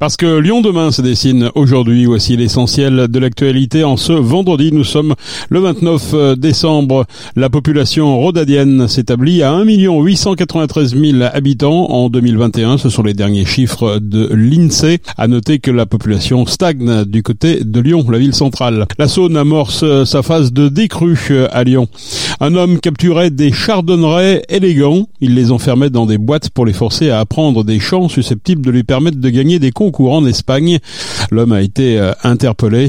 Parce que Lyon demain se dessine aujourd'hui, voici l'essentiel de l'actualité. En ce vendredi, nous sommes le 29 euh, décembre. La population rhodadienne s'établit à 1 893 000 habitants en 2021. Ce sont les derniers chiffres de l'INSEE. À noter que la population stagne du côté de Lyon, la ville centrale. La Saône amorce sa phase de décrue euh, à Lyon. Un homme capturait des chardonnerets élégants. Il les enfermait dans des boîtes pour les forcer à apprendre des chants susceptibles de lui permettre de gagner des concours courant en Espagne. L'homme a été euh, interpellé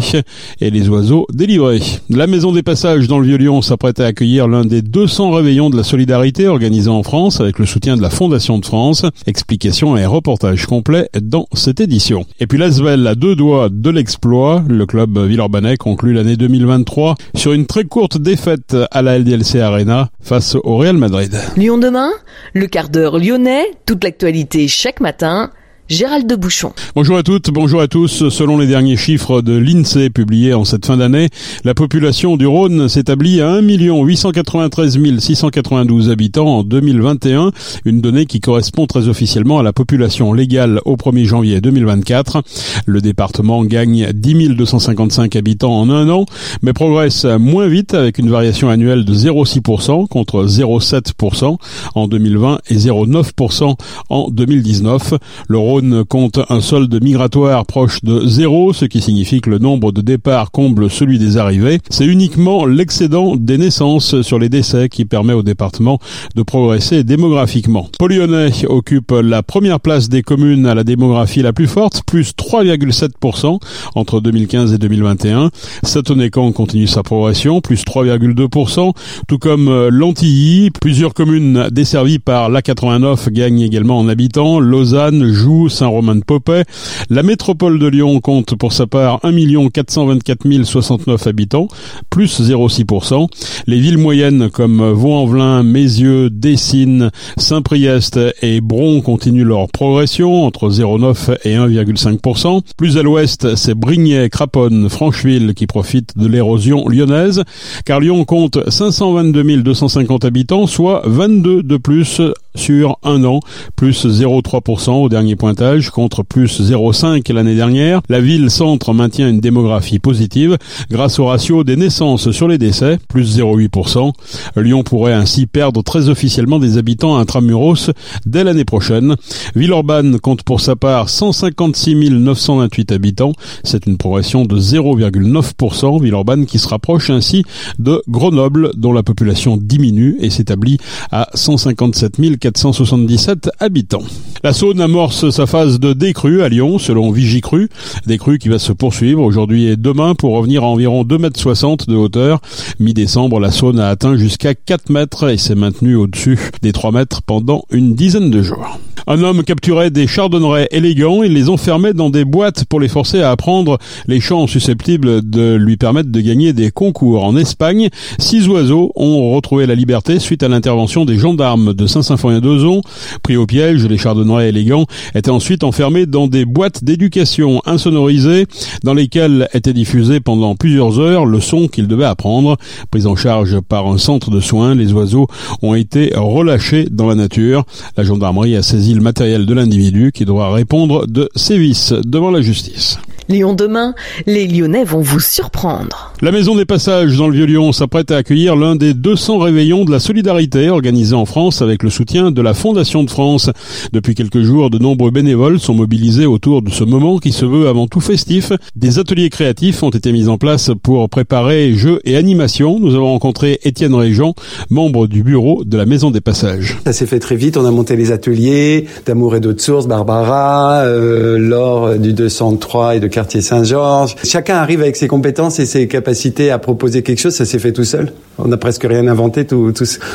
et les oiseaux délivrés. La Maison des Passages dans le Vieux-Lyon s'apprête à accueillir l'un des 200 réveillons de la solidarité organisés en France avec le soutien de la Fondation de France. Explication et reportage complet dans cette édition. Et puis l'Asvel à deux doigts de l'exploit. Le club Villeurbanais conclut l'année 2023 sur une très courte défaite à la LDLC Arena face au Real Madrid. Lyon demain, le quart d'heure lyonnais, toute l'actualité chaque matin Gérald de Bouchon. Bonjour à toutes, bonjour à tous. Selon les derniers chiffres de l'INSEE publiés en cette fin d'année, la population du Rhône s'établit à 1 893 692 habitants en 2021, une donnée qui correspond très officiellement à la population légale au 1er janvier 2024. Le département gagne 10 255 habitants en un an, mais progresse moins vite avec une variation annuelle de 0,6% contre 0,7% en 2020 et 0,9% en 2019. Le Rhône compte un solde migratoire proche de zéro, ce qui signifie que le nombre de départs comble celui des arrivées. C'est uniquement l'excédent des naissances sur les décès qui permet au département de progresser démographiquement. Polyonnais occupe la première place des communes à la démographie la plus forte, plus 3,7% entre 2015 et 2021. Satonnécan continue sa progression, plus 3,2%, tout comme l'Antilly. Plusieurs communes desservies par l'A89 gagnent également en habitants. Lausanne, Joux, Saint-Romain-de-Popet. La métropole de Lyon compte pour sa part 1 424 069 habitants, plus 0,6%. Les villes moyennes comme Vaux-en-Velin, Mézieux, Dessines, Saint-Priest et Bron continuent leur progression entre 0,9 et 1,5%. Plus à l'ouest, c'est Brignais, Craponne, Francheville qui profitent de l'érosion lyonnaise, car Lyon compte 522 250 habitants, soit 22 de plus sur un an, plus 0,3% au dernier pointage contre plus 0,5 l'année dernière. La ville-centre maintient une démographie positive grâce au ratio des naissances sur les décès, plus 0,8%. Lyon pourrait ainsi perdre très officiellement des habitants intramuros dès l'année prochaine. Villeurbanne compte pour sa part 156 928 habitants. C'est une progression de 0,9%. Villeurbanne qui se rapproche ainsi de Grenoble dont la population diminue et s'établit à 157 477 habitants. La Saône amorce sa phase de décrue à Lyon, selon Vigicru. Décrue qui va se poursuivre aujourd'hui et demain pour revenir à environ 2,60 m de hauteur. Mi-décembre, la Saône a atteint jusqu'à 4 mètres et s'est maintenue au-dessus des 3 mètres pendant une dizaine de jours. Un homme capturait des chardonnerets élégants et les enfermait dans des boîtes pour les forcer à apprendre les chants susceptibles de lui permettre de gagner des concours. En Espagne, six oiseaux ont retrouvé la liberté suite à l'intervention des gendarmes de Saint-Symphorien-d'Ozon. Pris au piège, les chardonnerets élégants étaient ensuite enfermés dans des boîtes d'éducation insonorisées dans lesquelles était diffusé pendant plusieurs heures le son qu'ils devaient apprendre. Pris en charge par un centre de soins, les oiseaux ont été relâchés dans la nature. La gendarmerie a saisi matériel de l'individu qui doit répondre de sévices devant la justice. Lyon demain, les Lyonnais vont vous surprendre. La Maison des Passages dans le Vieux-Lyon s'apprête à accueillir l'un des 200 réveillons de la solidarité organisés en France avec le soutien de la Fondation de France. Depuis quelques jours, de nombreux bénévoles sont mobilisés autour de ce moment qui se veut avant tout festif. Des ateliers créatifs ont été mis en place pour préparer jeux et animations. Nous avons rencontré Étienne Régent, membre du bureau de la Maison des Passages. Ça s'est fait très vite, on a monté les ateliers d'amour et d'autres sources, Barbara, euh, Laure du 203 et de quartier Saint-Georges. Chacun arrive avec ses compétences et ses capacités à proposer quelque chose. Ça s'est fait tout seul. On n'a presque rien inventé. Tout,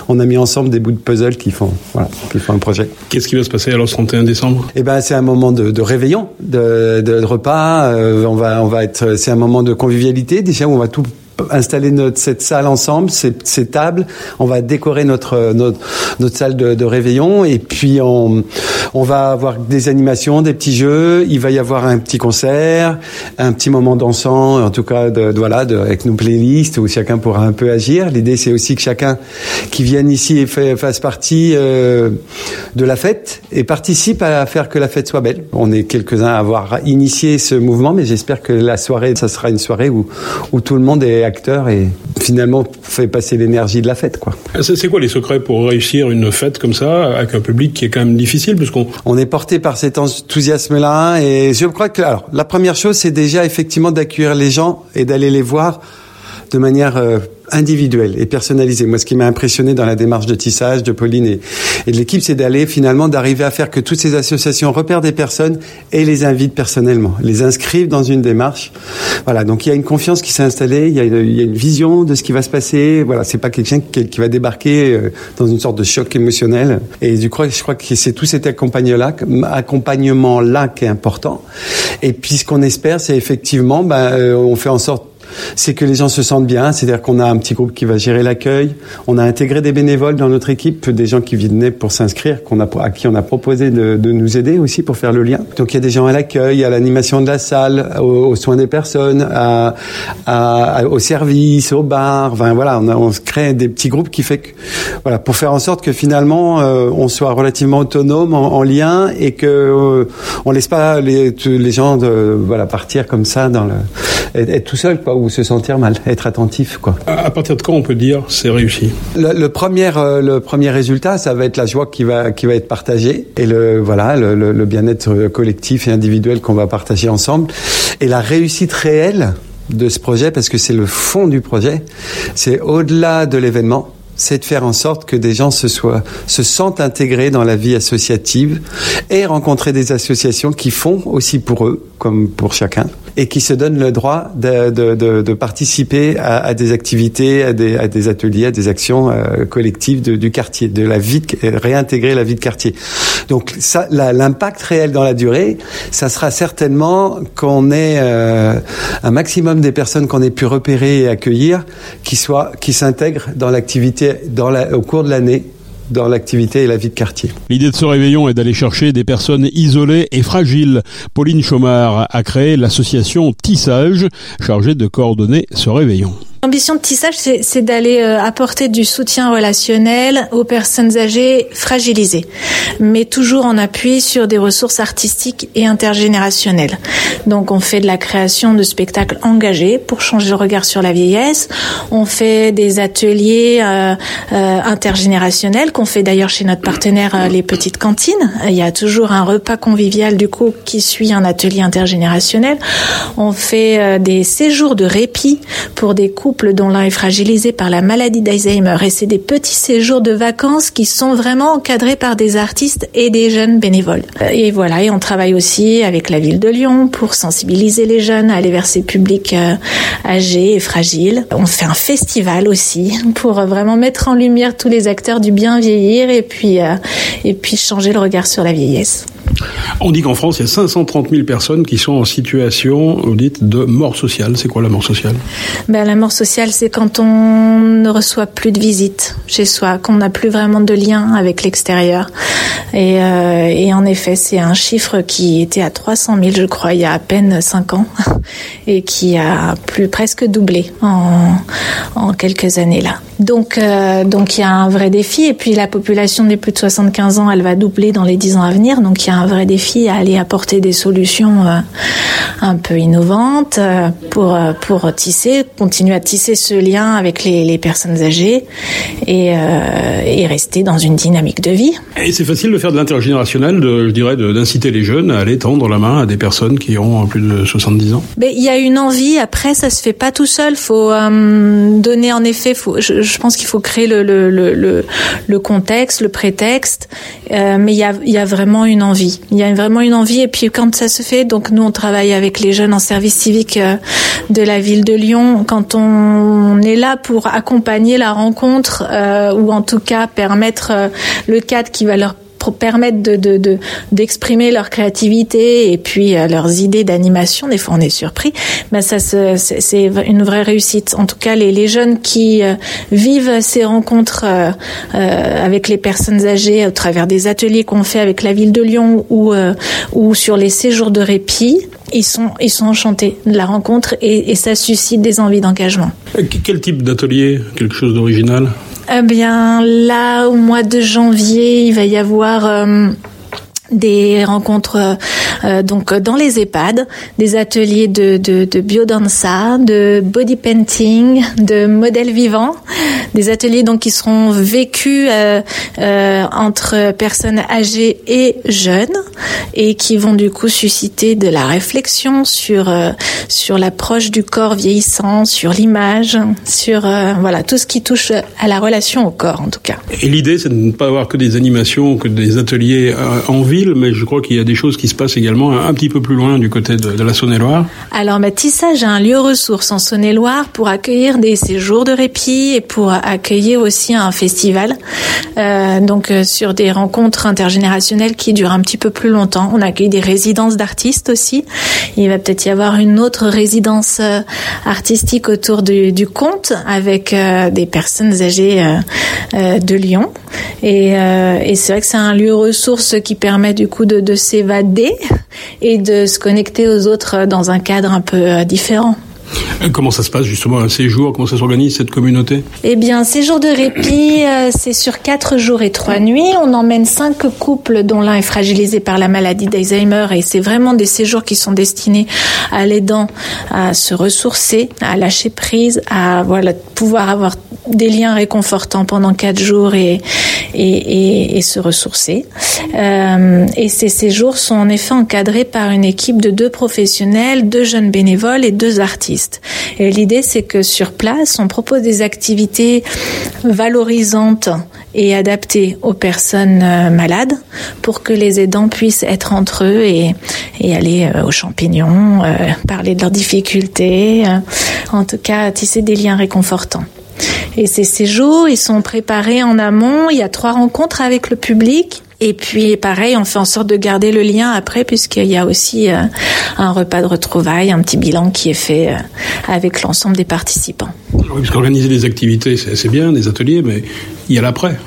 on a mis ensemble des bouts de puzzle qui font, voilà, qui font un projet. Qu'est-ce qui va se passer alors le 31 décembre? Eh ben, c'est un moment de, de réveillon, de, de repas. Euh, on va, on va être. C'est un moment de convivialité. Déjà, on va tout installer notre cette salle ensemble, ces, ces tables. On va décorer notre notre, notre salle de, de, réveillon et puis on on va avoir des animations, des petits jeux. Il va y avoir un petit concert, un petit moment dansant, en tout cas de, de voilà, de, avec nos playlists où chacun pourra un peu agir. L'idée c'est aussi que chacun qui vienne ici et fait, fasse partie euh, de la fête et participe à faire que la fête soit belle. On est quelques-uns à avoir initié ce mouvement, mais j'espère que la soirée, ça sera une soirée où où tout le monde est acteur et finalement fait passer l'énergie de la fête. quoi. C'est quoi les secrets pour réussir une fête comme ça avec un public qui est quand même difficile puisqu'on on est porté par cet enthousiasme-là et je crois que alors la première chose c'est déjà effectivement d'accueillir les gens et d'aller les voir de manière euh, individuelle et personnalisée. Moi, ce qui m'a impressionné dans la démarche de tissage de Pauline et, de l'équipe, c'est d'aller finalement d'arriver à faire que toutes ces associations repèrent des personnes et les invitent personnellement, les inscrivent dans une démarche. Voilà, donc il y a une confiance qui s'est installée, il y, a une, vision de ce qui va se passer. Voilà, c'est pas quelqu'un qui, qui, va débarquer euh, dans une sorte de choc émotionnel. Et du coup, je crois que c'est tout cet accompagnement-là, accompagnement-là qui est important. Et puis, ce qu'on espère, c'est effectivement, ben, euh, on fait en sorte c'est que les gens se sentent bien. C'est-à-dire qu'on a un petit groupe qui va gérer l'accueil. On a intégré des bénévoles dans notre équipe, des gens qui venaient pour s'inscrire, à qui on a proposé de, nous aider aussi pour faire le lien. Donc il y a des gens à l'accueil, à l'animation de la salle, aux, soins des personnes, à, à, au service, au bar. Enfin voilà, on, crée des petits groupes qui fait que voilà pour faire en sorte que finalement euh, on soit relativement autonome en, en lien et que euh, on laisse pas les, gens de, voilà partir comme ça dans le être, tout seul quoi se sentir mal, être attentif quoi. À, partir de quand on peut dire c'est réussi? Le, le, premier euh, le premier résultat, ça va être la joie qui va qui va être partagée et le voilà le, le, le bien-être collectif et individuel qu'on va partager ensemble. Et la réussite réelle de ce projet parce que c'est le fond du projet, c'est au-delà de l'événement c'est de faire en sorte que des gens se, soient, se sentent intégrés dans la vie associative et rencontrer des associations qui font aussi pour eux, comme pour chacun, et qui se donnent le droit de, de, de, de participer à, à, des activités, à des, à des, ateliers, à des actions euh, collectives du quartier, de la vie, de, réintégrer la vie de quartier. Donc l'impact réel dans la durée, ça sera certainement qu'on ait euh, un maximum des personnes qu'on ait pu repérer et accueillir qui soient, qui s'intègrent dans l'activité dans la, au cours de l'année dans l'activité et la vie de quartier. L'idée de ce réveillon est d'aller chercher des personnes isolées et fragiles. Pauline Chaumard a créé l'association Tissage, chargée de coordonner ce réveillon. L'ambition de Tissage, c'est d'aller euh, apporter du soutien relationnel aux personnes âgées fragilisées, mais toujours en appui sur des ressources artistiques et intergénérationnelles. Donc on fait de la création de spectacles engagés pour changer le regard sur la vieillesse, on fait des ateliers euh, euh, intergénérationnels qu'on fait d'ailleurs chez notre partenaire euh, les petites cantines. Il y a toujours un repas convivial du coup qui suit un atelier intergénérationnel. On fait euh, des séjours de répit pour des dont l'un est fragilisé par la maladie d'Alzheimer. Et c'est des petits séjours de vacances qui sont vraiment encadrés par des artistes et des jeunes bénévoles. Et voilà, et on travaille aussi avec la ville de Lyon pour sensibiliser les jeunes à aller vers ces publics euh, âgés et fragiles. On fait un festival aussi pour vraiment mettre en lumière tous les acteurs du bien vieillir et puis, euh, et puis changer le regard sur la vieillesse. On dit qu'en France, il y a 530 000 personnes qui sont en situation, vous dites, de mort sociale. C'est quoi la mort sociale? Ben, La mort sociale, c'est quand on ne reçoit plus de visites chez soi, qu'on n'a plus vraiment de lien avec l'extérieur. Et, euh, en effet, c'est un chiffre qui était à 300 000, je crois, il y a à peine 5 ans, et qui a plus presque doublé en quelques années là. Donc, euh, donc il y a un vrai défi. Et puis la population des plus de 75 ans, elle va doubler dans les 10 ans à venir. Donc il y a un vrai défi à aller apporter des solutions euh, un peu innovantes euh, pour pour tisser, continuer à tisser ce lien avec les, les personnes âgées et, et rester dans une dynamique de vie. Et c'est facile de faire de l'intergénérationnel, de, je dirais, d'inciter les jeunes à aller tendre la main à des personnes qui ont plus de 70 ans. Mais il y a une envie. Après, ça se fait pas tout seul. Faut donner en effet. Faut, je, je pense qu'il faut créer le, contexte, le prétexte. Euh, mais il y a, vraiment une envie. Il y a vraiment une envie. Et puis quand ça se fait, donc nous on travaille avec les jeunes en service civique euh, de la ville de Lyon. Quand on est là pour accompagner la rencontre euh, ou en tout cas permettre le cadre qui va leur de d'exprimer leur créativité et puis leurs idées d'animation. Des fois, on est surpris, mais ça c'est une vraie réussite. En tout cas, les, jeunes qui vivent ces rencontres avec les personnes âgées au travers des ateliers qu'on fait avec la ville de Lyon ou ou sur les séjours de répit, ils sont, ils sont enchantés de la rencontre et, ça suscite des envies d'engagement. Quel type d'atelier? Quelque chose d'original? Eh bien, là, au mois de janvier, il va y avoir... Euh, des rencontres euh, donc dans les EHPAD, des ateliers de, de, de biodanza, de body painting, de modèles vivants, des ateliers donc qui seront vécus euh, euh, entre personnes âgées et jeunes et qui vont du coup susciter de la réflexion sur euh, sur l'approche du corps vieillissant, sur l'image, sur voilà tout ce qui touche à la relation au corps en tout cas. Et l'idée c'est de ne pas avoir que des animations, que des ateliers en ville, mais je crois qu'il y a des choses qui se passent également un, petit peu plus loin du côté de, la Saône-et-Loire. Alors Tissage a un lieu ressource en Saône-et-Loire pour accueillir des séjours de répit et pour accueillir aussi un festival, euh, donc euh, sur des rencontres intergénérationnelles qui durent un petit peu plus longtemps. On accueille des résidences d'artistes aussi. Il va peut-être y avoir une autre résidence euh, artistique autour du, conte avec des personnes âgées de Lyon. Et, c'est vrai que c'est un lieu ressource qui permet du coup de s'évader et de se connecter aux autres dans un cadre un peu différent. Euh, comment ça se passe justement un séjour? Comment ça s'organise cette communauté? Eh bien, séjour de répit, euh, c'est sur quatre jours et trois nuits. On emmène cinq couples dont l'un est fragilisé par la maladie d'Alzheimer et c'est vraiment des séjours qui sont destinés à l'aidant à se ressourcer, à lâcher prise, à voilà pouvoir avoir des liens réconfortants pendant quatre jours et et, et, se ressourcer. Euh, et ces séjours sont en effet encadrés par une équipe de deux professionnels, deux jeunes bénévoles et deux artistes. Et l'idée, c'est que sur place, on propose des activités valorisantes et adaptées aux personnes euh, malades pour que les aidants puissent être entre eux et, et aller euh, aux champignons, parler de leurs difficultés, en tout cas tisser des liens réconfortants. Et ces séjours, ils sont préparés en amont. Il y a trois rencontres avec le public. Et puis pareil, on fait en sorte de garder le lien après, puisqu'il y a aussi euh, un repas de retrouvailles, un petit bilan qui est fait euh, avec l'ensemble des participants. Oui, parce qu'organiser des activités, c'est bien, des ateliers, mais il y a l'après.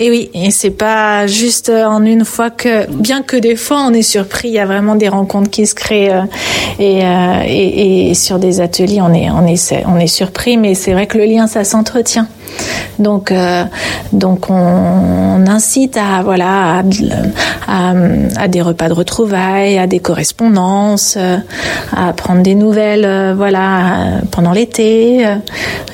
Et oui, et c'est pas juste en une fois que, bien que des fois on est surpris, il y a vraiment des rencontres qui se créent euh, euh, et, et, sur des ateliers on est on est on est surpris, mais c'est vrai que le lien ça s'entretient. Donc, euh, donc on, incite à voilà à, des repas de retrouvailles, à des correspondances, à prendre des nouvelles, voilà pendant l'été.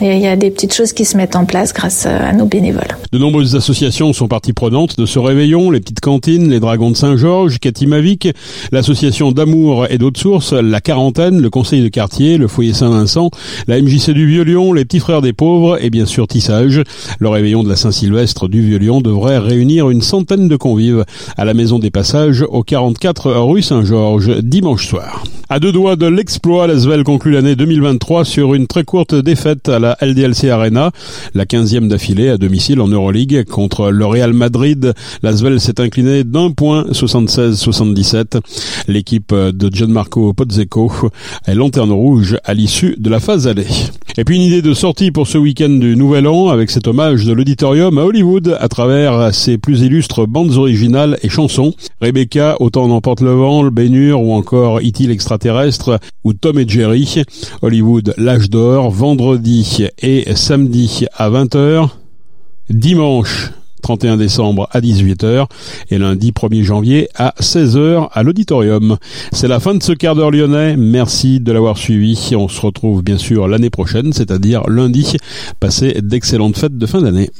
Il y a des petites choses qui se mettent en place grâce à nos bénévoles. De nombreuses associations sont parties prenantes de ce réveillon, les petites cantines, les Dragons de Saint-Georges, Katimavik, l'association d'amour et d'autres sources, la quarantaine, le conseil de quartier, le foyer Saint-Vincent, la MJC du Vieux-Lyon, les petits frères des pauvres et bien sûr Le réveillon de la Saint-Sylvestre du Vieux-Lyon devrait réunir une centaine de convives à la maison des passages au 44 rue Saint-Georges dimanche soir. À deux doigts de l'exploit, l'Asvel conclut l'année 2023 sur une très courte défaite à la LDLC Arena, la 15e d'affilée à domicile en Euroleague contre le Real Madrid. L'Asvel s'est incliné d'un point 76-77. L'équipe de Gianmarco Pozzeco est lanterne rouge à l'issue de la phase allée. Et puis une idée de sortie pour ce week-end du Nouvel An avec cet hommage de l'auditorium à Hollywood à travers ses plus illustres bandes originales et chansons. Rebecca, Autant n'emporte le vent, le Bénur ou encore E.T. l'extraterrestre ou Tom et Jerry. Hollywood, l'âge d'or, vendredi et samedi à 20h. Dimanche, 31 décembre à 18h et lundi 1er janvier à 16h à l'auditorium. C'est la fin de ce quart d'heure lyonnais. Merci de l'avoir suivi. On se retrouve bien sûr l'année prochaine, c'est-à-dire lundi. Passez d'excellentes fêtes de fin d'année.